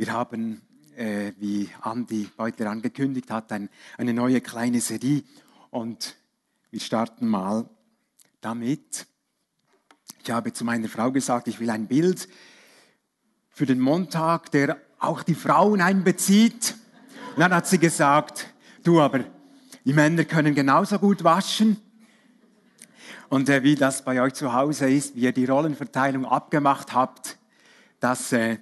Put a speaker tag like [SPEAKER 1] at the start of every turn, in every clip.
[SPEAKER 1] Wir haben, äh, wie Andi Beutler angekündigt hat, ein, eine neue kleine Serie und wir starten mal damit. Ich habe zu meiner Frau gesagt, ich will ein Bild für den Montag, der auch die Frauen einbezieht. Und dann hat sie gesagt, du aber, die Männer können genauso gut waschen. Und äh, wie das bei euch zu Hause ist, wie ihr die Rollenverteilung abgemacht habt, dass äh,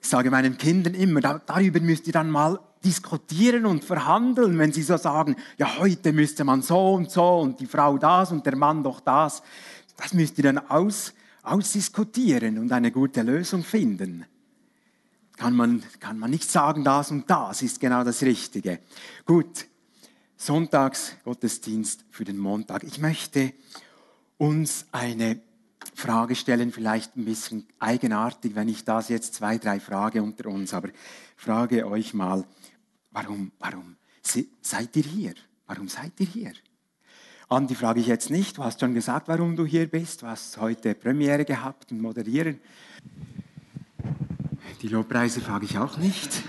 [SPEAKER 1] ich sage meinen Kindern immer, da, darüber müsst ihr dann mal diskutieren und verhandeln, wenn sie so sagen, ja, heute müsste man so und so und die Frau das und der Mann doch das. Das müsst ihr dann aus, ausdiskutieren und eine gute Lösung finden. Kann man, kann man nicht sagen, das und das ist genau das Richtige. Gut, Sonntagsgottesdienst für den Montag. Ich möchte uns eine Frage stellen, vielleicht ein bisschen eigenartig, wenn ich das jetzt zwei, drei frage unter uns, aber frage euch mal, warum, warum seid ihr hier? Warum seid ihr hier? Andi frage ich jetzt nicht, du hast schon gesagt, warum du hier bist, du hast heute Premiere gehabt und moderieren. Die Lobpreise frage ich auch nicht.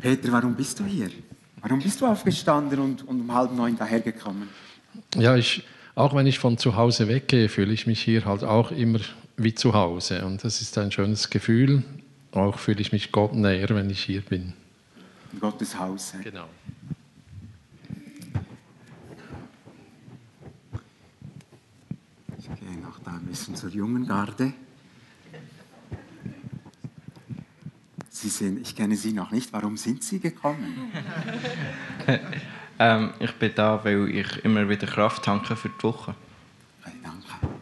[SPEAKER 1] Peter, warum bist du hier? Warum bist du aufgestanden und, und um halb neun dahergekommen?
[SPEAKER 2] Ja, ich auch wenn ich von zu Hause weggehe, fühle ich mich hier halt auch immer wie zu Hause. Und das ist ein schönes Gefühl. Auch fühle ich mich Gott näher, wenn ich hier bin.
[SPEAKER 1] In Gottes Haus.
[SPEAKER 2] Genau.
[SPEAKER 1] Ich gehe noch da ein bisschen zur jungen Garde. Sie sind, ich kenne Sie noch nicht. Warum sind Sie gekommen?
[SPEAKER 3] Ähm, ich bin da, weil ich immer wieder Kraft tanke für die Woche.
[SPEAKER 1] Danke.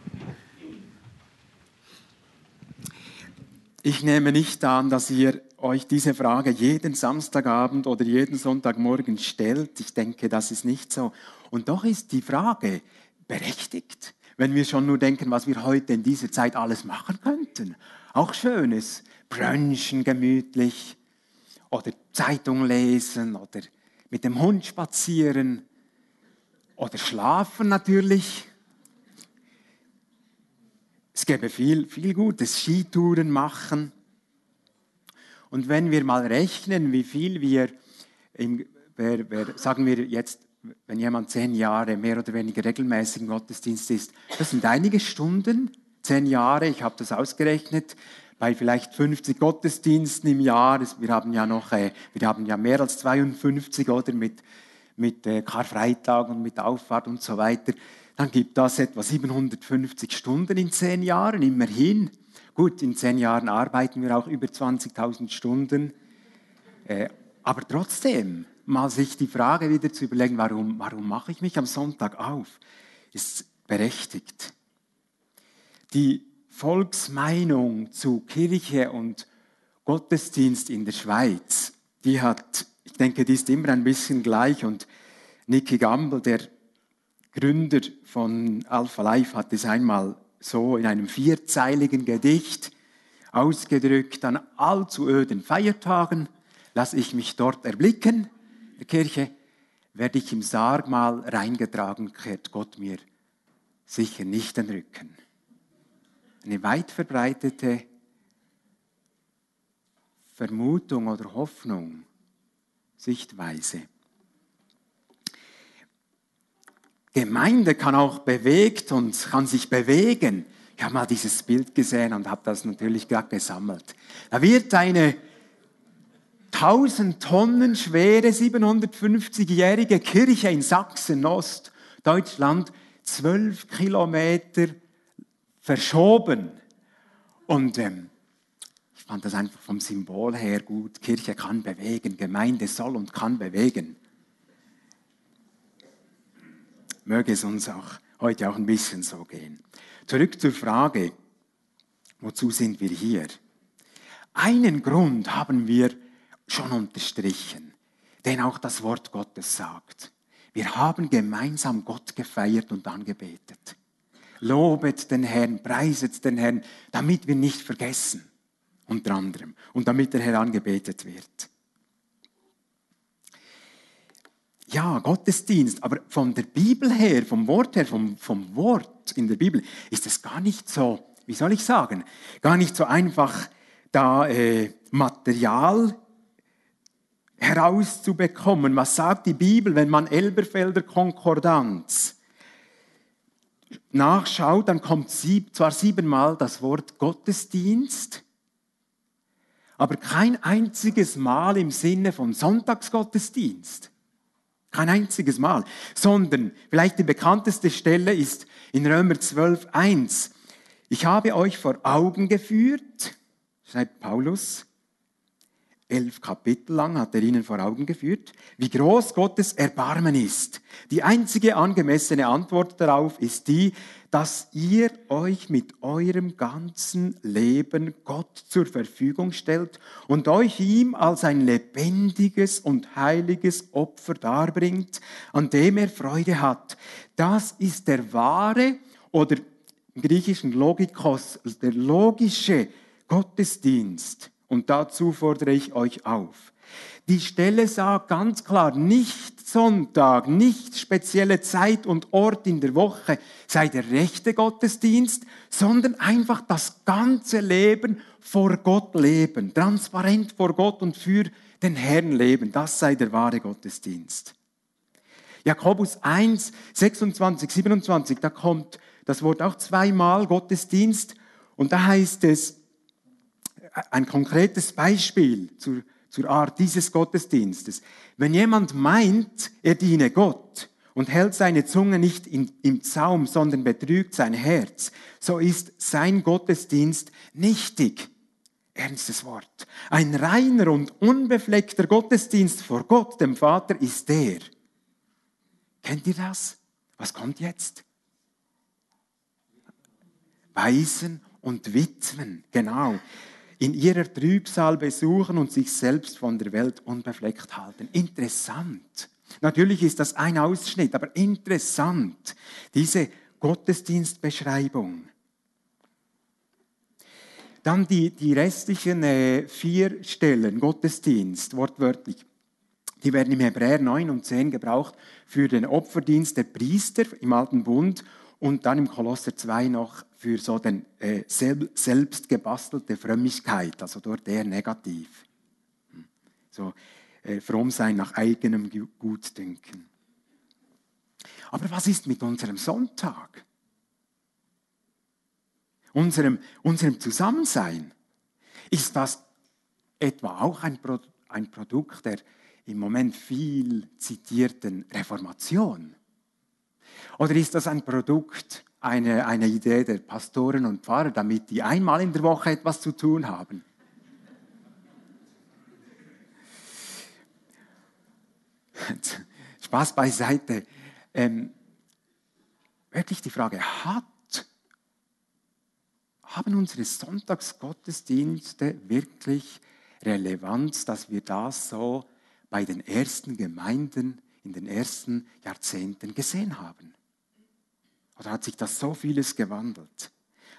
[SPEAKER 1] Ich nehme nicht an, dass ihr euch diese Frage jeden Samstagabend oder jeden Sonntagmorgen stellt. Ich denke, das ist nicht so. Und doch ist die Frage berechtigt, wenn wir schon nur denken, was wir heute in dieser Zeit alles machen könnten. Auch Schönes, brunchen gemütlich oder Zeitung lesen oder mit dem Hund spazieren oder schlafen natürlich. Es gäbe viel, viel Gutes, Skitouren machen. Und wenn wir mal rechnen, wie viel wir, im, wer, wer, sagen wir jetzt, wenn jemand zehn Jahre mehr oder weniger regelmäßig im Gottesdienst ist, das sind einige Stunden, zehn Jahre, ich habe das ausgerechnet, bei vielleicht 50 Gottesdiensten im Jahr. Wir haben ja noch, äh, wir haben ja mehr als 52 oder mit, mit äh, Karfreitag und mit Auffahrt und so weiter. Dann gibt das etwa 750 Stunden in zehn Jahren, immerhin. Gut, in zehn Jahren arbeiten wir auch über 20.000 Stunden. Äh, aber trotzdem, mal sich die Frage wieder zu überlegen, warum, warum mache ich mich am Sonntag auf, ist berechtigt. Die Volksmeinung zu Kirche und Gottesdienst in der Schweiz, die hat, ich denke, die ist immer ein bisschen gleich. Und Nicky Gamble, der Gründer von Alpha Life, hat es einmal so in einem vierzeiligen Gedicht ausgedrückt, an allzu öden Feiertagen lasse ich mich dort erblicken, in der Kirche, werde ich im Sarg mal reingetragen, kehrt Gott mir sicher nicht den Rücken eine weit verbreitete Vermutung oder Hoffnung, Sichtweise. Gemeinde kann auch bewegt und kann sich bewegen. Ich habe mal dieses Bild gesehen und habe das natürlich gerade gesammelt. Da wird eine 1000 Tonnen schwere 750-jährige Kirche in Sachsen, Ost, Deutschland, 12 Kilometer verschoben. Und ähm, ich fand das einfach vom Symbol her gut. Kirche kann bewegen, Gemeinde soll und kann bewegen. Möge es uns auch heute auch ein bisschen so gehen. Zurück zur Frage, wozu sind wir hier? Einen Grund haben wir schon unterstrichen, den auch das Wort Gottes sagt. Wir haben gemeinsam Gott gefeiert und angebetet. Lobet den Herrn, preiset den Herrn, damit wir nicht vergessen, unter anderem, und damit der Herr angebetet wird. Ja, Gottesdienst, aber von der Bibel her, vom Wort her, vom, vom Wort in der Bibel, ist es gar nicht so, wie soll ich sagen, gar nicht so einfach da äh, Material herauszubekommen. Was sagt die Bibel, wenn man Elberfelder Konkordanz nachschaut, dann kommt sieb, zwar siebenmal das Wort Gottesdienst, aber kein einziges Mal im Sinne von Sonntagsgottesdienst. Kein einziges Mal, sondern vielleicht die bekannteste Stelle ist in Römer 12, 1. Ich habe euch vor Augen geführt, schreibt Paulus, elf Kapitel lang hat er ihnen vor Augen geführt, wie groß Gottes Erbarmen ist. Die einzige angemessene Antwort darauf ist die, dass ihr euch mit eurem ganzen Leben Gott zur Verfügung stellt und euch ihm als ein lebendiges und heiliges Opfer darbringt, an dem er Freude hat. Das ist der wahre oder im griechischen Logikos, der logische Gottesdienst und dazu fordere ich euch auf. Die Stelle sagt ganz klar, nicht Sonntag, nicht spezielle Zeit und Ort in der Woche sei der rechte Gottesdienst, sondern einfach das ganze Leben vor Gott leben, transparent vor Gott und für den Herrn leben. Das sei der wahre Gottesdienst. Jakobus 1, 26, 27, da kommt das Wort auch zweimal Gottesdienst und da heißt es, ein konkretes Beispiel zur, zur Art dieses Gottesdienstes. Wenn jemand meint, er diene Gott und hält seine Zunge nicht in, im Zaum, sondern betrügt sein Herz, so ist sein Gottesdienst nichtig. Ernstes Wort. Ein reiner und unbefleckter Gottesdienst vor Gott, dem Vater, ist der. Kennt ihr das? Was kommt jetzt? Waisen und Witwen, genau in ihrer Trübsal besuchen und sich selbst von der Welt unbefleckt halten. Interessant. Natürlich ist das ein Ausschnitt, aber interessant, diese Gottesdienstbeschreibung. Dann die, die restlichen äh, vier Stellen, Gottesdienst, wortwörtlich, die werden im Hebräer 9 und 10 gebraucht für den Opferdienst der Priester im Alten Bund und dann im Kolosser 2 noch für so den äh, selbst Frömmigkeit, also dort eher negativ. Hm. So äh, fromm sein nach eigenem Gutdünken. Aber was ist mit unserem Sonntag? Unserem, unserem Zusammensein? Ist das etwa auch ein, Pro ein Produkt der im Moment viel zitierten Reformation? Oder ist das ein Produkt, eine, eine Idee der Pastoren und Pfarrer, damit die einmal in der Woche etwas zu tun haben? Spaß beiseite. Ähm, wirklich die Frage, hat, haben unsere Sonntagsgottesdienste wirklich Relevanz, dass wir das so bei den ersten Gemeinden in den ersten Jahrzehnten gesehen haben? Oder hat sich das so vieles gewandelt?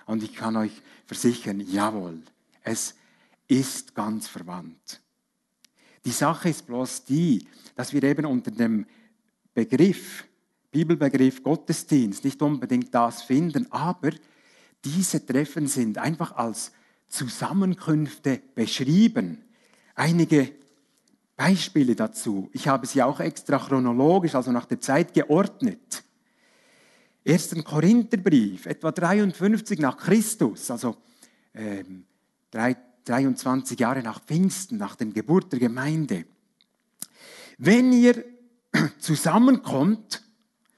[SPEAKER 1] Und ich kann euch versichern, jawohl, es ist ganz verwandt. Die Sache ist bloß die, dass wir eben unter dem Begriff, Bibelbegriff Gottesdienst nicht unbedingt das finden, aber diese Treffen sind einfach als Zusammenkünfte beschrieben. Einige Beispiele dazu. Ich habe sie auch extra chronologisch, also nach der Zeit geordnet. 1. Korintherbrief, etwa 53 nach Christus, also ähm, 23 Jahre nach Pfingsten, nach der Geburt der Gemeinde. Wenn ihr zusammenkommt,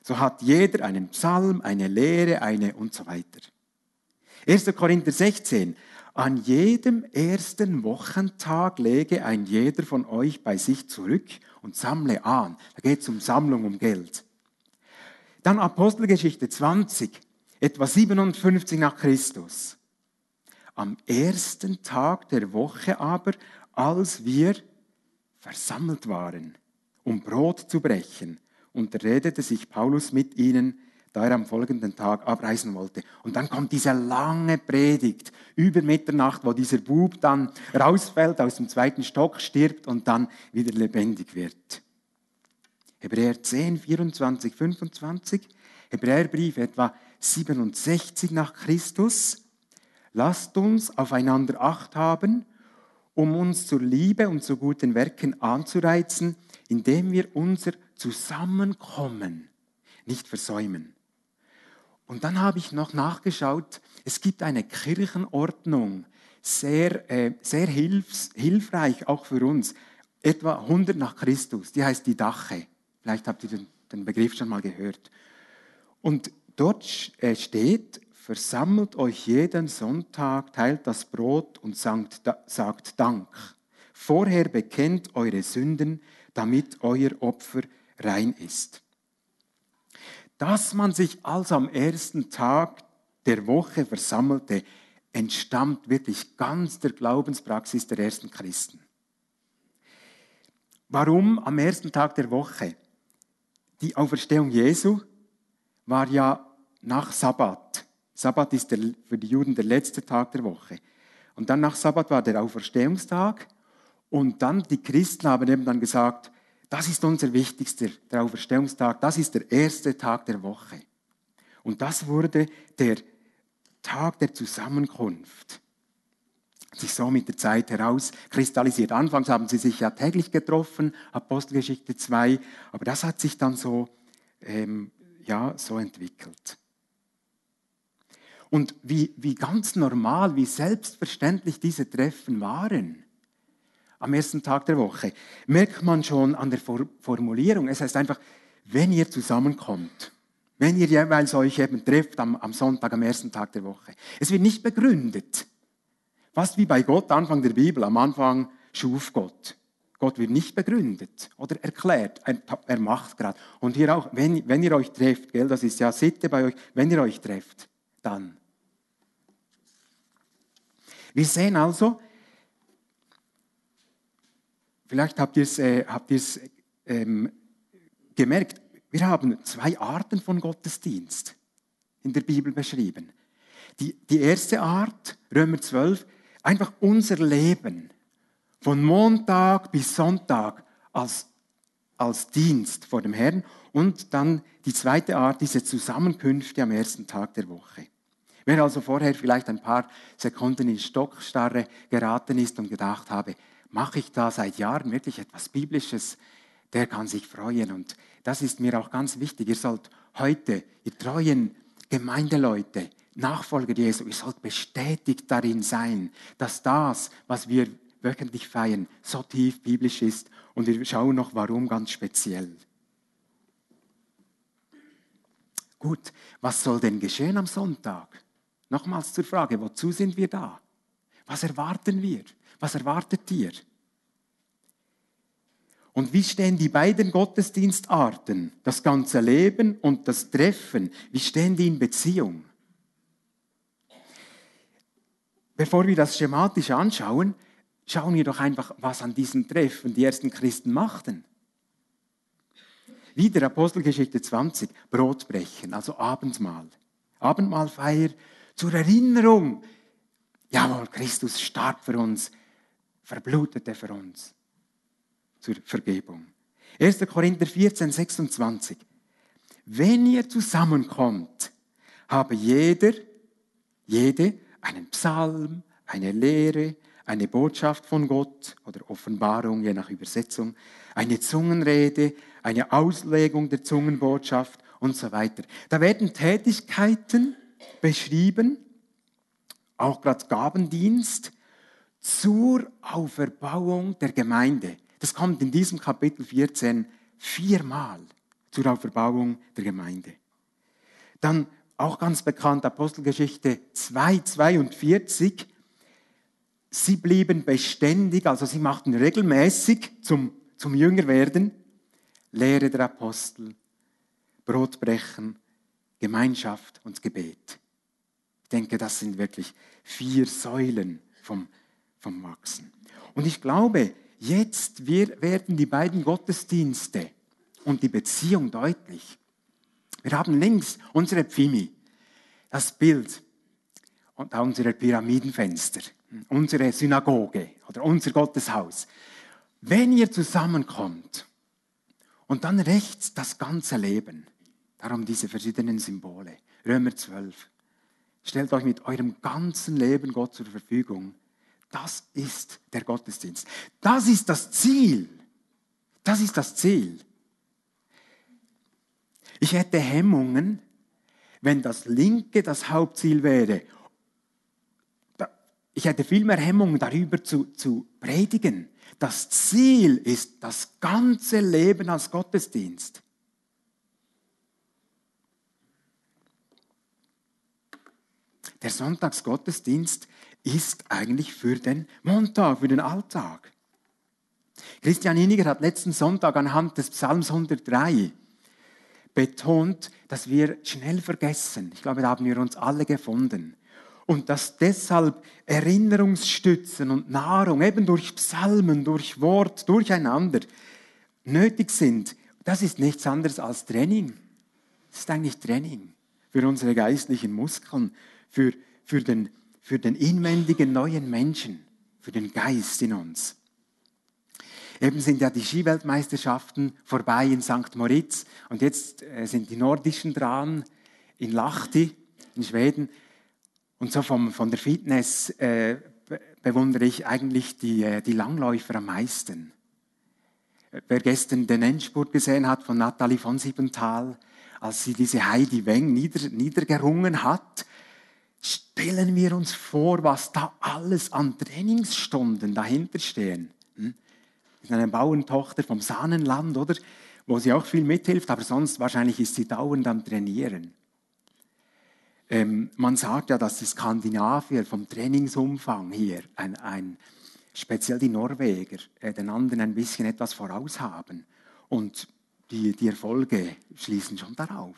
[SPEAKER 1] so hat jeder einen Psalm, eine Lehre, eine und so weiter. 1. Korinther 16, an jedem ersten Wochentag lege ein jeder von euch bei sich zurück und sammle an. Da geht es um Sammlung, um Geld. Dann Apostelgeschichte 20, etwa 57 nach Christus. Am ersten Tag der Woche aber, als wir versammelt waren, um Brot zu brechen, unterredete sich Paulus mit ihnen, da er am folgenden Tag abreisen wollte. Und dann kommt diese lange Predigt über Mitternacht, wo dieser Bub dann rausfällt, aus dem zweiten Stock stirbt und dann wieder lebendig wird. Hebräer 10, 24, 25, Hebräerbrief etwa 67 nach Christus. lasst uns aufeinander acht haben, um uns zur Liebe und zu guten Werken anzureizen, indem wir unser Zusammenkommen nicht versäumen. Und dann habe ich noch nachgeschaut, es gibt eine Kirchenordnung, sehr, äh, sehr hilfs, hilfreich auch für uns, etwa 100 nach Christus, die heißt die Dache. Vielleicht habt ihr den, Begriff schon mal gehört. Und dort äh, steht, versammelt euch jeden Sonntag, teilt das Brot und sagt Dank. Vorher bekennt eure Sünden, damit euer Opfer rein ist. Dass man sich also am ersten Tag der Woche versammelte, entstammt wirklich ganz der Glaubenspraxis der ersten Christen. Warum am ersten Tag der Woche? Die Auferstehung Jesu war ja nach Sabbat. Sabbat ist der, für die Juden der letzte Tag der Woche. Und dann nach Sabbat war der Auferstehungstag. Und dann die Christen haben eben dann gesagt, das ist unser wichtigster, der Auferstehungstag, das ist der erste Tag der Woche. Und das wurde der Tag der Zusammenkunft. Sich so mit der Zeit herauskristallisiert. Anfangs haben sie sich ja täglich getroffen, Apostelgeschichte 2, aber das hat sich dann so, ähm, ja, so entwickelt. Und wie, wie ganz normal, wie selbstverständlich diese Treffen waren, am ersten Tag der Woche, merkt man schon an der Formulierung. Es heißt einfach, wenn ihr zusammenkommt, wenn ihr jeweils euch eben trefft am, am Sonntag, am ersten Tag der Woche. Es wird nicht begründet. Fast wie bei Gott, Anfang der Bibel, am Anfang schuf Gott. Gott wird nicht begründet oder erklärt, er, er macht gerade. Und hier auch, wenn, wenn ihr euch trefft, gell, das ist ja Sitte bei euch, wenn ihr euch trefft, dann. Wir sehen also, Vielleicht habt ihr es äh, ähm, gemerkt, wir haben zwei Arten von Gottesdienst in der Bibel beschrieben. Die, die erste Art, Römer 12, einfach unser Leben von Montag bis Sonntag als, als Dienst vor dem Herrn und dann die zweite Art, diese Zusammenkünfte am ersten Tag der Woche. Wer also vorher vielleicht ein paar Sekunden in Stockstarre geraten ist und gedacht habe, mache ich da seit Jahren wirklich etwas Biblisches, der kann sich freuen. Und das ist mir auch ganz wichtig. Ihr sollt heute, ihr treuen Gemeindeleute, Nachfolger Jesu, ihr sollt bestätigt darin sein, dass das, was wir wöchentlich feiern, so tief biblisch ist. Und wir schauen noch, warum ganz speziell. Gut, was soll denn geschehen am Sonntag? Nochmals zur Frage, wozu sind wir da? Was erwarten wir? Was erwartet ihr? Und wie stehen die beiden Gottesdienstarten, das ganze Leben und das Treffen, wie stehen die in Beziehung? Bevor wir das schematisch anschauen, schauen wir doch einfach, was an diesen Treffen die ersten Christen machten. Wieder Apostelgeschichte 20, Brotbrechen, also Abendmahl. Abendmahlfeier zur Erinnerung. Jawohl, Christus starb für uns, verblutete für uns zur Vergebung. 1. Korinther 14, 26. Wenn ihr zusammenkommt, habe jeder, jede einen Psalm, eine Lehre, eine Botschaft von Gott oder Offenbarung, je nach Übersetzung, eine Zungenrede, eine Auslegung der Zungenbotschaft und so weiter. Da werden Tätigkeiten beschrieben, auch gerade Gabendienst, zur Auferbauung der Gemeinde. Das kommt in diesem Kapitel 14 viermal zur Auferbauung der Gemeinde. Dann auch ganz bekannt Apostelgeschichte 2, 42. Sie blieben beständig, also sie machten regelmäßig zum, zum Jüngerwerden Lehre der Apostel, Brotbrechen, Gemeinschaft und Gebet. Ich denke, das sind wirklich vier Säulen vom vom Wachsen. Und ich glaube, jetzt werden die beiden Gottesdienste und die Beziehung deutlich. Wir haben links unsere Pfimi, das Bild und unsere Pyramidenfenster, unsere Synagoge oder unser Gotteshaus. Wenn ihr zusammenkommt und dann rechts das ganze Leben, darum diese verschiedenen Symbole, Römer 12, stellt euch mit eurem ganzen Leben Gott zur Verfügung. Das ist der Gottesdienst. Das ist das Ziel. Das ist das Ziel. Ich hätte Hemmungen, wenn das Linke das Hauptziel wäre. Ich hätte viel mehr Hemmungen, darüber zu, zu predigen. Das Ziel ist das ganze Leben als Gottesdienst. Der Sonntagsgottesdienst ist eigentlich für den Montag, für den Alltag. Christian Iniger hat letzten Sonntag anhand des Psalms 103 betont, dass wir schnell vergessen. Ich glaube, da haben wir uns alle gefunden. Und dass deshalb Erinnerungsstützen und Nahrung eben durch Psalmen, durch Wort, durcheinander nötig sind. Das ist nichts anderes als Training. Das ist eigentlich Training für unsere geistlichen Muskeln, für, für, den, für den inwendigen neuen Menschen, für den Geist in uns. Eben sind ja die Skiweltmeisterschaften vorbei in St. Moritz und jetzt äh, sind die nordischen dran in Lahti in Schweden. Und so vom, von der Fitness äh, bewundere ich eigentlich die, äh, die Langläufer am meisten. Wer gestern den Endspurt gesehen hat von Nathalie von Siebenthal, als sie diese Heidi Weng nieder, niedergerungen hat, stellen wir uns vor, was da alles an Trainingsstunden dahinter stehen. Ist eine Bauerntochter vom Sahnenland, oder? Wo sie auch viel mithilft, aber sonst wahrscheinlich ist sie dauernd am Trainieren. Ähm, man sagt ja, dass die Skandinavier vom Trainingsumfang hier, ein, ein, speziell die Norweger, äh, den anderen ein bisschen etwas voraus haben. Und die, die Erfolge schließen schon darauf.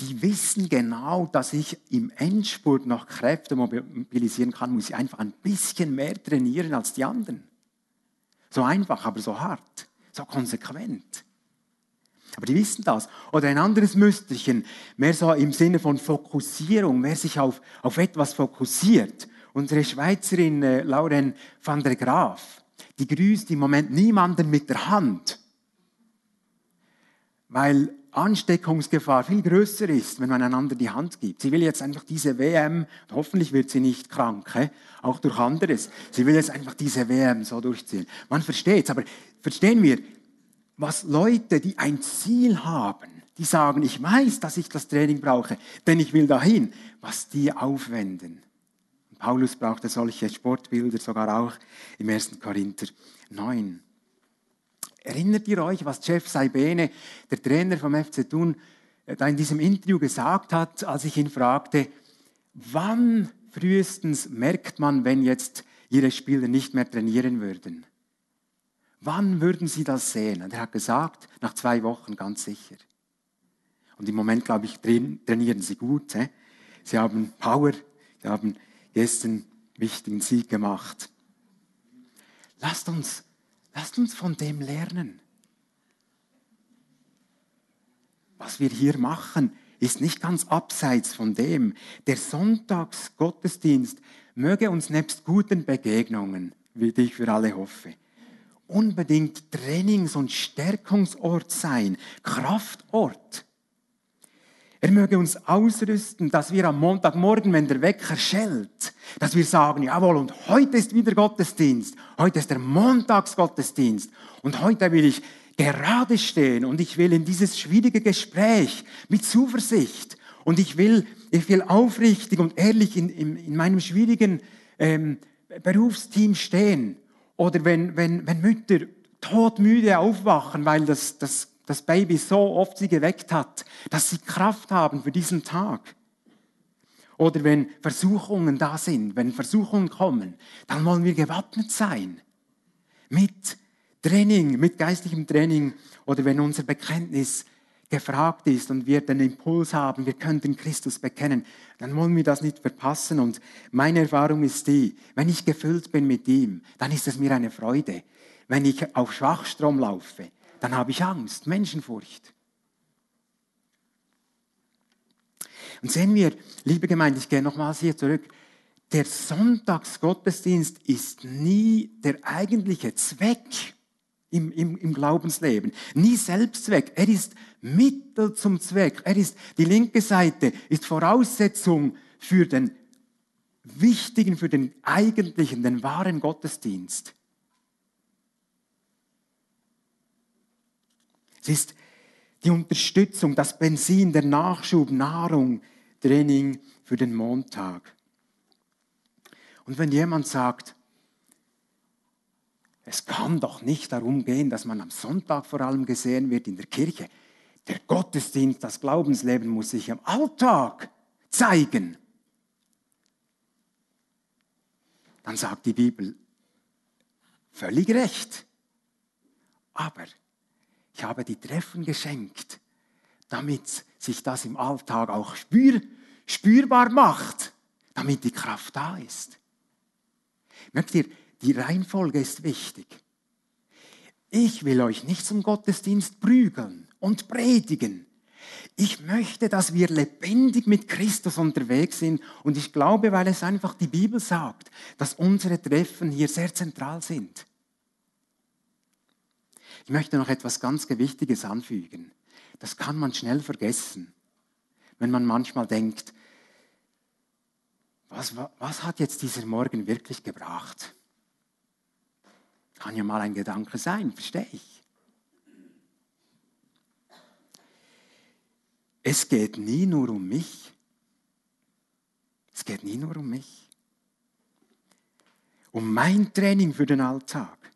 [SPEAKER 1] Die wissen genau, dass ich im Endspurt noch Kräfte mobilisieren kann, muss ich einfach ein bisschen mehr trainieren als die anderen. So einfach, aber so hart, so konsequent. Aber die wissen das. Oder ein anderes Müsterchen, mehr so im Sinne von Fokussierung, mehr sich auf, auf etwas fokussiert. Unsere Schweizerin äh, Lauren van der Graaf, die grüßt im Moment niemanden mit der Hand, weil Ansteckungsgefahr viel größer ist, wenn man einander die Hand gibt. Sie will jetzt einfach diese WM, hoffentlich wird sie nicht krank, he? auch durch anderes. Sie will jetzt einfach diese WM so durchziehen. Man versteht es, aber verstehen wir, was Leute, die ein Ziel haben, die sagen, ich weiß, dass ich das Training brauche, denn ich will dahin, was die aufwenden. Paulus brauchte solche Sportbilder sogar auch im 1. Korinther 9. Erinnert ihr euch, was Jeff Saibene, der Trainer vom FC Thun, äh, da in diesem Interview gesagt hat, als ich ihn fragte, wann frühestens merkt man, wenn jetzt ihre Spieler nicht mehr trainieren würden? Wann würden sie das sehen? Und er hat gesagt, nach zwei Wochen ganz sicher. Und im Moment, glaube ich, trainieren sie gut. Sie haben Power, sie haben gestern einen wichtigen Sieg gemacht. Lasst uns Lasst uns von dem lernen. Was wir hier machen, ist nicht ganz abseits von dem. Der Sonntagsgottesdienst möge uns nebst guten Begegnungen, wie ich für alle hoffe, unbedingt Trainings- und Stärkungsort sein, Kraftort. Er möge uns ausrüsten, dass wir am Montagmorgen, wenn der Wecker schellt, dass wir sagen, jawohl, und heute ist wieder Gottesdienst. Heute ist der Montagsgottesdienst. Und heute will ich gerade stehen und ich will in dieses schwierige Gespräch mit Zuversicht und ich will, ich will aufrichtig und ehrlich in, in, in meinem schwierigen ähm, Berufsteam stehen. Oder wenn, wenn, wenn Mütter todmüde aufwachen, weil das, das das Baby so oft sie geweckt hat, dass sie Kraft haben für diesen Tag. Oder wenn Versuchungen da sind, wenn Versuchungen kommen, dann wollen wir gewappnet sein. Mit Training, mit geistlichem Training. Oder wenn unser Bekenntnis gefragt ist und wir den Impuls haben, wir könnten Christus bekennen, dann wollen wir das nicht verpassen. Und meine Erfahrung ist die, wenn ich gefüllt bin mit ihm, dann ist es mir eine Freude. Wenn ich auf Schwachstrom laufe, dann habe ich Angst, Menschenfurcht. Und sehen wir, liebe Gemeinde, ich gehe nochmals hier zurück, der Sonntagsgottesdienst ist nie der eigentliche Zweck im, im, im Glaubensleben, nie Selbstzweck. Er ist Mittel zum Zweck. Er ist, die linke Seite ist Voraussetzung für den wichtigen, für den eigentlichen, den wahren Gottesdienst. Es ist die Unterstützung, das Benzin, der Nachschub, Nahrung, Training für den Montag. Und wenn jemand sagt, es kann doch nicht darum gehen, dass man am Sonntag vor allem gesehen wird in der Kirche. Der Gottesdienst, das Glaubensleben muss sich im Alltag zeigen. Dann sagt die Bibel, völlig recht. Aber ich habe die Treffen geschenkt, damit sich das im Alltag auch spür, spürbar macht, damit die Kraft da ist. Merkt ihr, die Reihenfolge ist wichtig. Ich will euch nicht zum Gottesdienst prügeln und predigen. Ich möchte, dass wir lebendig mit Christus unterwegs sind und ich glaube, weil es einfach die Bibel sagt, dass unsere Treffen hier sehr zentral sind. Ich möchte noch etwas ganz Gewichtiges anfügen. Das kann man schnell vergessen, wenn man manchmal denkt, was, was hat jetzt dieser Morgen wirklich gebracht? Kann ja mal ein Gedanke sein, verstehe ich. Es geht nie nur um mich. Es geht nie nur um mich. Um mein Training für den Alltag.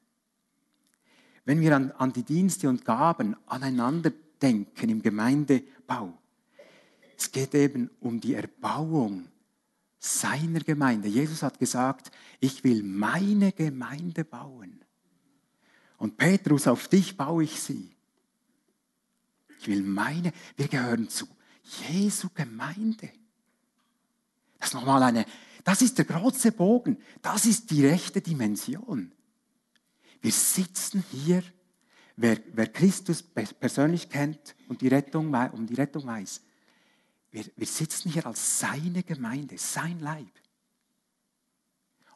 [SPEAKER 1] Wenn wir an, an die Dienste und Gaben aneinander denken im Gemeindebau, es geht eben um die Erbauung seiner Gemeinde. Jesus hat gesagt, ich will meine Gemeinde bauen. Und Petrus, auf dich baue ich sie. Ich will meine, wir gehören zu Jesu Gemeinde. Das ist nochmal eine, das ist der große Bogen. Das ist die rechte Dimension. Wir sitzen hier, wer, wer Christus persönlich kennt und die Rettung, um die Rettung weiß, wir, wir sitzen hier als seine Gemeinde, sein Leib.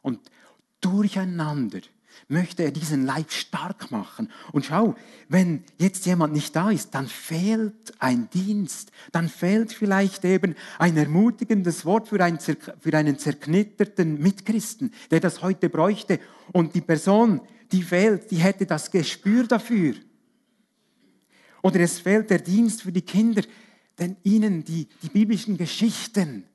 [SPEAKER 1] Und durcheinander möchte er diesen Leib stark machen. Und schau, wenn jetzt jemand nicht da ist, dann fehlt ein Dienst, dann fehlt vielleicht eben ein ermutigendes Wort für einen, für einen zerknitterten Mitchristen, der das heute bräuchte. Und die Person, die fehlt, die hätte das Gespür dafür. Oder es fehlt der Dienst für die Kinder, denn ihnen die, die biblischen Geschichten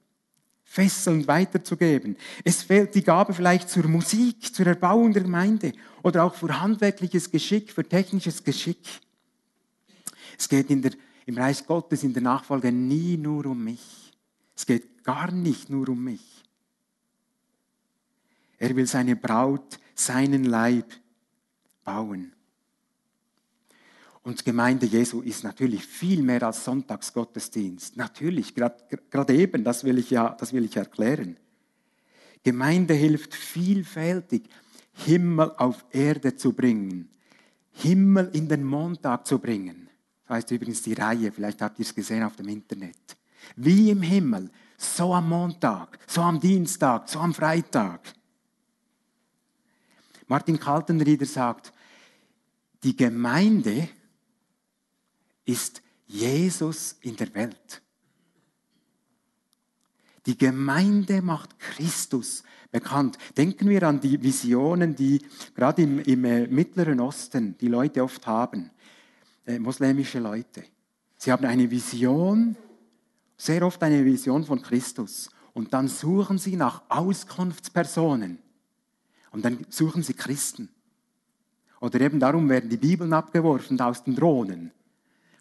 [SPEAKER 1] fesselnd weiterzugeben. Es fehlt die Gabe vielleicht zur Musik, zur Erbauung der Gemeinde oder auch für handwerkliches Geschick, für technisches Geschick. Es geht der, im Reich Gottes in der Nachfolge nie nur um mich. Es geht gar nicht nur um mich. Er will seine Braut, seinen Leib bauen. Und Gemeinde Jesu ist natürlich viel mehr als Sonntagsgottesdienst. Natürlich, gerade eben, das will, ich ja, das will ich erklären. Gemeinde hilft vielfältig, Himmel auf Erde zu bringen, Himmel in den Montag zu bringen. Das heißt übrigens die Reihe, vielleicht habt ihr es gesehen auf dem Internet. Wie im Himmel, so am Montag, so am Dienstag, so am Freitag. Martin Kaltenrieder sagt, die Gemeinde ist Jesus in der Welt. Die Gemeinde macht Christus bekannt. Denken wir an die Visionen, die gerade im, im äh, Mittleren Osten die Leute oft haben, äh, muslimische Leute. Sie haben eine Vision, sehr oft eine Vision von Christus. Und dann suchen sie nach Auskunftspersonen. Und dann suchen sie Christen. Oder eben darum werden die Bibeln abgeworfen aus den Drohnen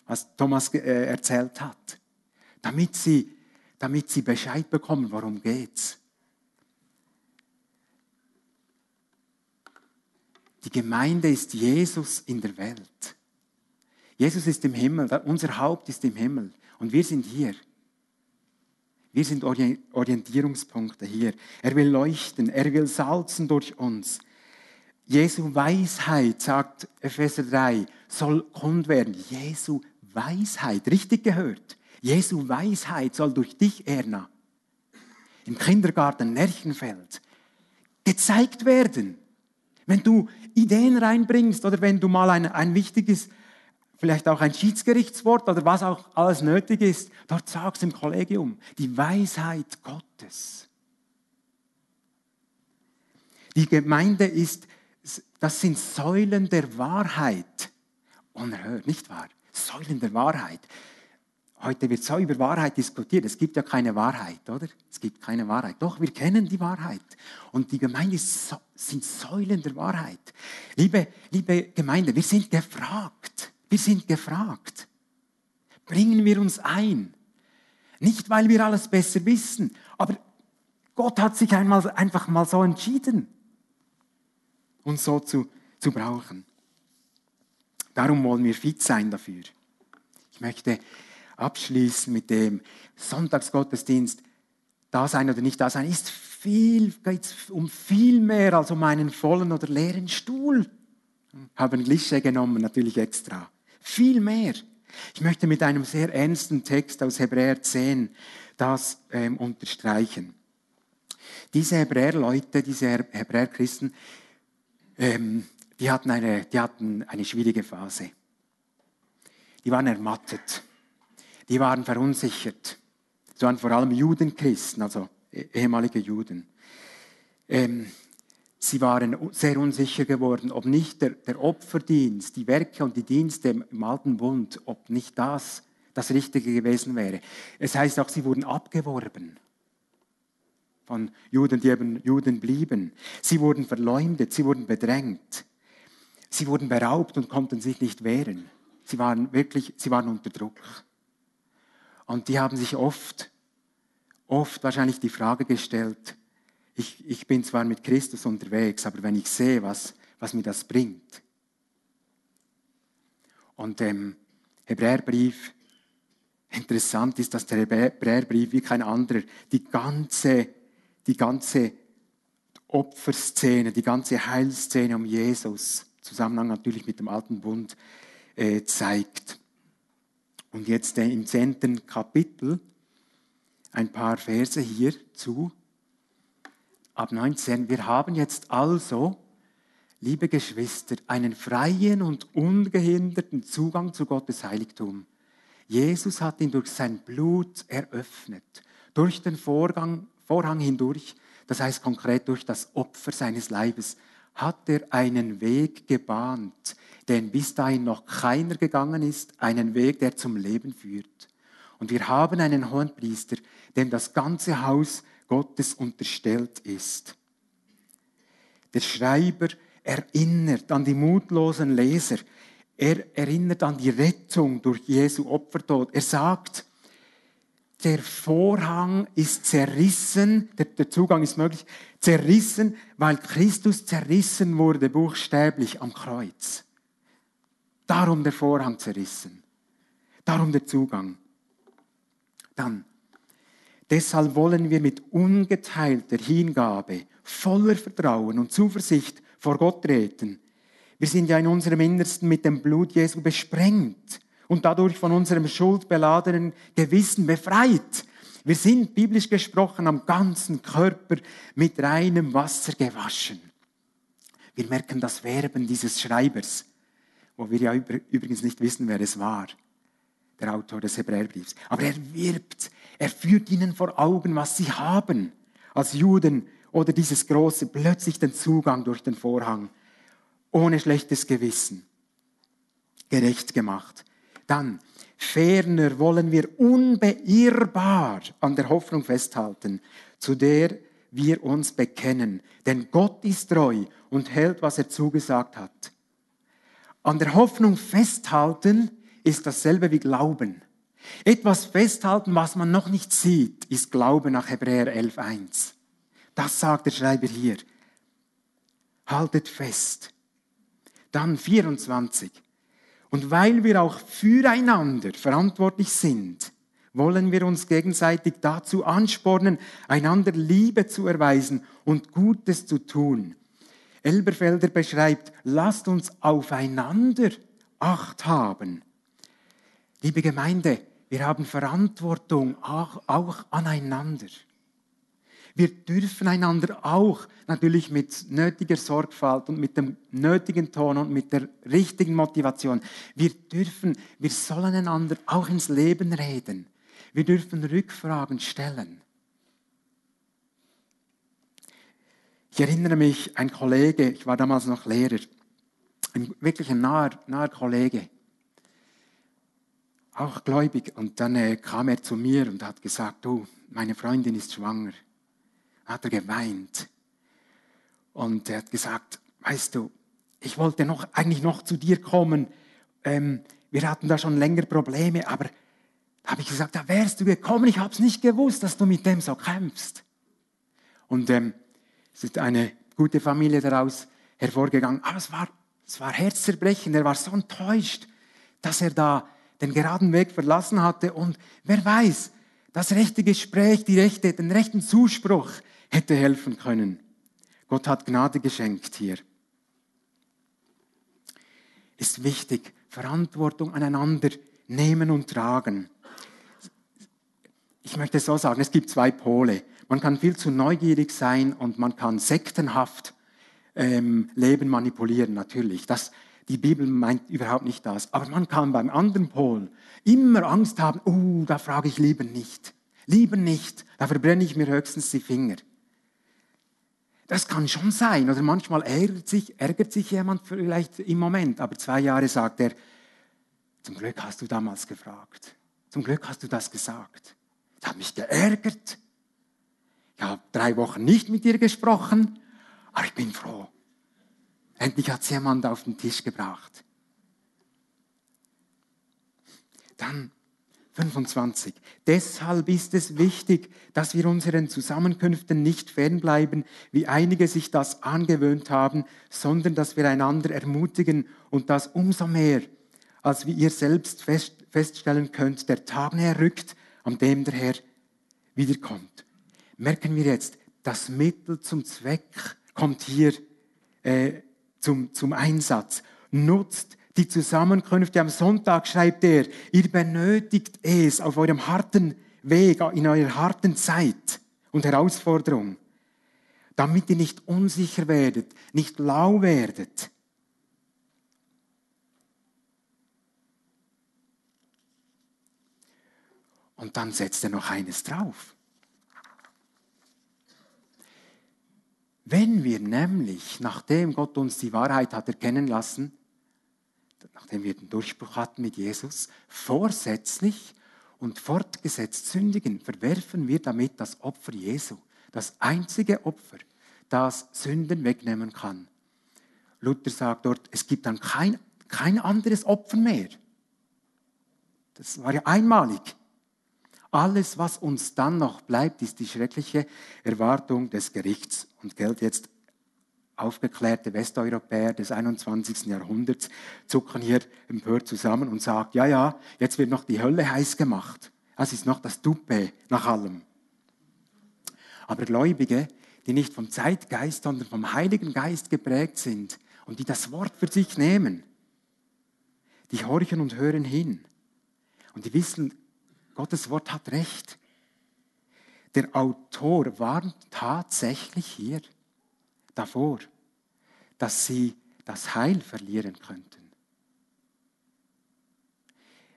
[SPEAKER 1] was Thomas äh, erzählt hat, damit sie, damit sie Bescheid bekommen, worum geht's. Die Gemeinde ist Jesus in der Welt. Jesus ist im Himmel, unser Haupt ist im Himmel und wir sind hier. Wir sind Orientierungspunkte hier. Er will leuchten, er will salzen durch uns. Jesu Weisheit, sagt Epheser 3, soll kund werden. Jesu Weisheit, richtig gehört. Jesu Weisheit soll durch dich, Erna, im Kindergarten Lerchenfeld gezeigt werden. Wenn du Ideen reinbringst oder wenn du mal ein, ein wichtiges vielleicht auch ein Schiedsgerichtswort oder was auch alles nötig ist. Dort sagst im Kollegium die Weisheit Gottes. Die Gemeinde ist, das sind Säulen der Wahrheit. Unerhört, nicht wahr? Säulen der Wahrheit. Heute wird so über Wahrheit diskutiert. Es gibt ja keine Wahrheit, oder? Es gibt keine Wahrheit. Doch, wir kennen die Wahrheit. Und die Gemeinde sind Säulen der Wahrheit. Liebe, liebe Gemeinde, wir sind gefragt. Wir sind gefragt. Bringen wir uns ein. Nicht, weil wir alles besser wissen, aber Gott hat sich einmal, einfach mal so entschieden, uns so zu, zu brauchen. Darum wollen wir fit sein dafür. Ich möchte abschließen mit dem Sonntagsgottesdienst. Da sein oder nicht da sein ist viel, geht um viel mehr als um einen vollen oder leeren Stuhl. Haben Klischee genommen, natürlich extra. Viel mehr. Ich möchte mit einem sehr ernsten Text aus Hebräer 10 das ähm, unterstreichen. Diese Hebräer-Leute, diese Hebräer-Christen, ähm, die, hatten eine, die hatten eine schwierige Phase. Die waren ermattet die waren verunsichert. Es waren vor allem Judenchristen, also e-, ehemalige Juden. Ähm, sie waren sehr unsicher geworden, ob nicht der, der, Opferdienst, die Werke und die Dienste im Alten Bund, ob nicht das das Richtige gewesen wäre. Es heißt auch, sie wurden abgeworben von Juden, die eben Juden blieben. Sie wurden verleumdet, sie wurden bedrängt. Sie wurden beraubt und konnten sich nicht wehren. Sie waren wirklich, sie waren unter Druck. Und die haben sich oft, oft wahrscheinlich die Frage gestellt, ich, ich bin zwar mit Christus unterwegs, aber wenn ich sehe, was, was mir das bringt. Und im Hebräerbrief, interessant ist, dass der Hebräerbrief wie kein anderer die ganze, die ganze Opferszene, die ganze Heilszene um Jesus, Zusammenhang natürlich mit dem alten Bund, äh, zeigt. Und jetzt im zehnten Kapitel ein paar Verse hierzu. Ab 19. Wir haben jetzt also, liebe Geschwister, einen freien und ungehinderten Zugang zu Gottes Heiligtum. Jesus hat ihn durch sein Blut eröffnet, durch den Vorgang, Vorhang hindurch, das heißt konkret durch das Opfer seines Leibes, hat er einen Weg gebahnt, den bis dahin noch keiner gegangen ist, einen Weg, der zum Leben führt. Und wir haben einen hohen Priester, dem das ganze Haus Gottes unterstellt ist. Der Schreiber erinnert an die mutlosen Leser. Er erinnert an die Rettung durch Jesu Opfertod. Er sagt, der Vorhang ist zerrissen, der, der, Zugang ist möglich, zerrissen, weil Christus zerrissen wurde, buchstäblich am Kreuz. Darum der Vorhang zerrissen. Darum der Zugang. Dann, deshalb wollen wir mit ungeteilter Hingabe, voller Vertrauen und Zuversicht vor Gott treten. Wir sind ja in unserem Innersten mit dem Blut Jesu besprengt und dadurch von unserem schuldbeladenen Gewissen befreit. Wir sind biblisch gesprochen am ganzen Körper mit reinem Wasser gewaschen. Wir merken das Verben dieses Schreibers wo wir ja übrigens nicht wissen, wer es war, der Autor des Hebräerbriefs. Aber er wirbt, er führt ihnen vor Augen, was sie haben als Juden oder dieses große, plötzlich den Zugang durch den Vorhang, ohne schlechtes Gewissen, gerecht gemacht. Dann, ferner wollen wir unbeirrbar an der Hoffnung festhalten, zu der wir uns bekennen. Denn Gott ist treu und hält, was er zugesagt hat. An der Hoffnung festhalten ist dasselbe wie Glauben. Etwas festhalten, was man noch nicht sieht, ist Glaube nach Hebräer 11.1. Das sagt der Schreiber hier. Haltet fest. Dann 24. Und weil wir auch füreinander verantwortlich sind, wollen wir uns gegenseitig dazu anspornen, einander Liebe zu erweisen und Gutes zu tun Elberfelder beschreibt, lasst uns aufeinander Acht haben. Liebe Gemeinde, wir haben Verantwortung auch, auch aneinander. Wir dürfen einander auch natürlich mit nötiger Sorgfalt und mit dem nötigen Ton und mit der richtigen Motivation. Wir dürfen, wir sollen einander auch ins Leben reden. Wir dürfen Rückfragen stellen. Ich erinnere mich, ein Kollege, ich war damals noch Lehrer, ein wirklich ein naher, naher Kollege, auch gläubig. Und dann äh, kam er zu mir und hat gesagt, du, meine Freundin ist schwanger. Hat er geweint. Und er hat gesagt, weißt du, ich wollte noch, eigentlich noch zu dir kommen. Ähm, wir hatten da schon länger Probleme, aber da habe ich gesagt, da wärst du gekommen, ich habe es nicht gewusst, dass du mit dem so kämpfst. Und ähm, es ist eine gute Familie daraus hervorgegangen. Aber es war, es war herzzerbrechend, er war so enttäuscht, dass er da den geraden Weg verlassen hatte. Und wer weiß, das rechte Gespräch, die rechte, den rechten Zuspruch hätte helfen können. Gott hat Gnade geschenkt hier. Ist wichtig, Verantwortung aneinander nehmen und tragen ich möchte so sagen, es gibt zwei Pole. Man kann viel zu neugierig sein und man kann sektenhaft ähm, Leben manipulieren, natürlich. Das, die Bibel meint überhaupt nicht das. Aber man kann beim anderen Pol immer Angst haben, oh, da frage ich lieber nicht. Lieber nicht, da verbrenne ich mir höchstens die Finger. Das kann schon sein. Oder manchmal ärgert sich, ärgert sich jemand vielleicht im Moment, aber zwei Jahre sagt er, zum Glück hast du damals gefragt. Zum Glück hast du das gesagt. Ich habe mich geärgert. Ich habe drei Wochen nicht mit ihr gesprochen, aber ich bin froh. Endlich hat es jemand auf den Tisch gebracht. Dann 25. Deshalb ist es wichtig, dass wir unseren Zusammenkünften nicht fernbleiben, wie einige sich das angewöhnt haben, sondern dass wir einander ermutigen und das umso mehr, als wie ihr selbst feststellen könnt, der Tag näher rückt, an dem der Herr wiederkommt. Merken wir jetzt, das Mittel zum Zweck kommt hier äh, zum, zum Einsatz. Nutzt die Zusammenkünfte am Sonntag, schreibt er, ihr benötigt es auf eurem harten Weg, in eurer harten Zeit und Herausforderung, damit ihr nicht unsicher werdet, nicht lau werdet, Und dann setzt er noch eines drauf. Wenn wir nämlich, nachdem Gott uns die Wahrheit hat erkennen lassen, nachdem wir den Durchbruch hatten mit Jesus, vorsätzlich und fortgesetzt sündigen, verwerfen wir damit das Opfer Jesu, das einzige Opfer, das Sünden wegnehmen kann. Luther sagt dort, es gibt dann kein, kein anderes Opfer mehr. Das war ja einmalig. Alles, was uns dann noch bleibt, ist die schreckliche Erwartung des Gerichts. Und gilt jetzt aufgeklärte Westeuropäer des 21. Jahrhunderts zucken hier empört zusammen und sagen, ja, ja, jetzt wird noch die Hölle heiß gemacht. Das ist noch das Dupe nach allem. Aber Gläubige, die nicht vom Zeitgeist, sondern vom Heiligen Geist geprägt sind und die das Wort für sich nehmen, die horchen und hören hin. Und die wissen, Gottes Wort hat recht. Der Autor warnt tatsächlich hier davor, dass sie das Heil verlieren könnten.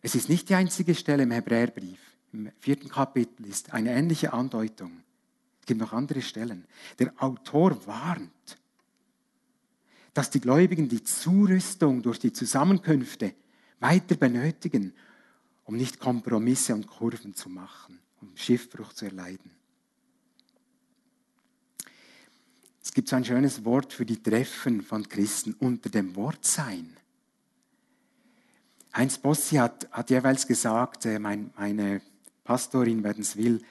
[SPEAKER 1] Es ist nicht die einzige Stelle im Hebräerbrief. Im vierten Kapitel ist eine ähnliche Andeutung. Es gibt noch andere Stellen. Der Autor warnt, dass die Gläubigen die Zurüstung durch die Zusammenkünfte weiter benötigen um nicht Kompromisse und Kurven zu machen, um Schiffbruch zu erleiden. Es gibt so ein schönes Wort für die Treffen von Christen unter dem Wort sein. Heinz Bossi hat, hat jeweils gesagt, äh, mein, meine Pastorin Wädenswil,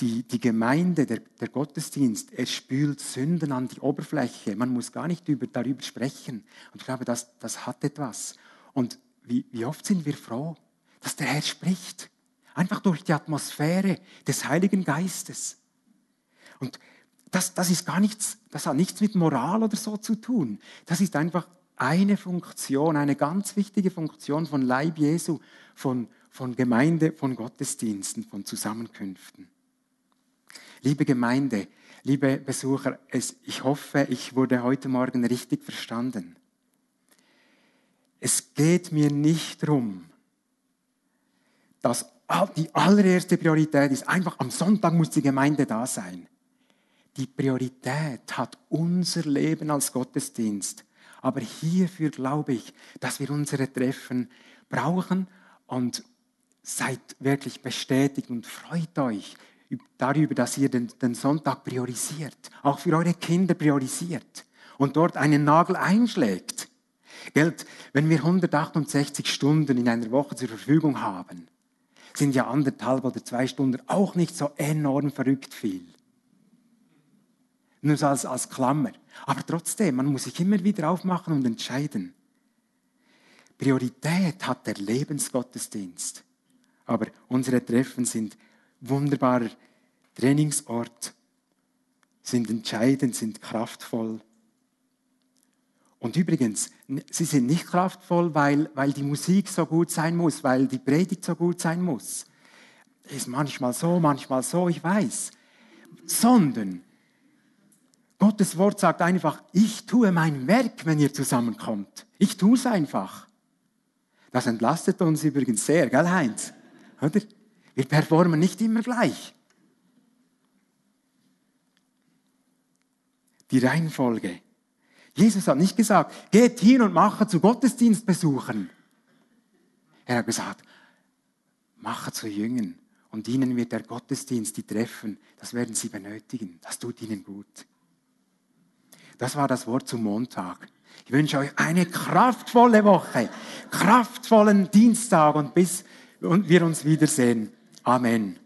[SPEAKER 1] die, die Gemeinde, der, der Gottesdienst, er spült Sünden an die Oberfläche. Man muss gar nicht über, darüber sprechen. Und ich glaube, das, das hat etwas. Und wie, wie oft sind wir froh, dass der Herr spricht. Einfach durch die Atmosphäre des Heiligen Geistes. Und das, das ist gar nichts, das hat nichts mit Moral oder so zu tun. Das ist einfach eine Funktion, eine ganz wichtige Funktion von Leib Jesu, von, von Gemeinde, von Gottesdiensten, von Zusammenkünften. Liebe Gemeinde, liebe Besucher, es, ich hoffe, ich wurde heute Morgen richtig verstanden. Es geht mir nicht darum, dass die allererste Priorität ist, einfach am Sonntag muss die Gemeinde da sein. Die Priorität hat unser Leben als Gottesdienst. Aber hierfür glaube ich, dass wir unsere Treffen brauchen und seid wirklich bestätigt und freut euch darüber, dass ihr den, den Sonntag priorisiert, auch für eure Kinder priorisiert und dort einen Nagel einschlägt. Geld, wenn wir 168 Stunden in einer Woche zur Verfügung haben, sind ja anderthalb oder zwei Stunden auch nicht so enorm verrückt viel. Nur so als, als Klammer. Aber trotzdem, man muss sich immer wieder aufmachen und entscheiden. Priorität hat der Lebensgottesdienst. Aber unsere Treffen sind wunderbarer Trainingsort, sind entscheidend, sind kraftvoll. Und übrigens, sie sind nicht kraftvoll, weil, weil die Musik so gut sein muss, weil die Predigt so gut sein muss. Ist manchmal so, manchmal so, ich weiß. Sondern Gottes Wort sagt einfach, ich tue mein Werk, wenn ihr zusammenkommt. Ich tue es einfach. Das entlastet uns übrigens sehr, gell Heinz? Oder? Wir performen nicht immer gleich. Die Reihenfolge. Jesus hat nicht gesagt, geht hin und mache zu Gottesdienstbesuchen. Er hat gesagt, mache zu Jüngern und ihnen wird der Gottesdienst, die Treffen, das werden sie benötigen. Das tut ihnen gut. Das war das Wort zum Montag. Ich wünsche euch eine kraftvolle Woche, kraftvollen Dienstag und bis wir uns wiedersehen. Amen.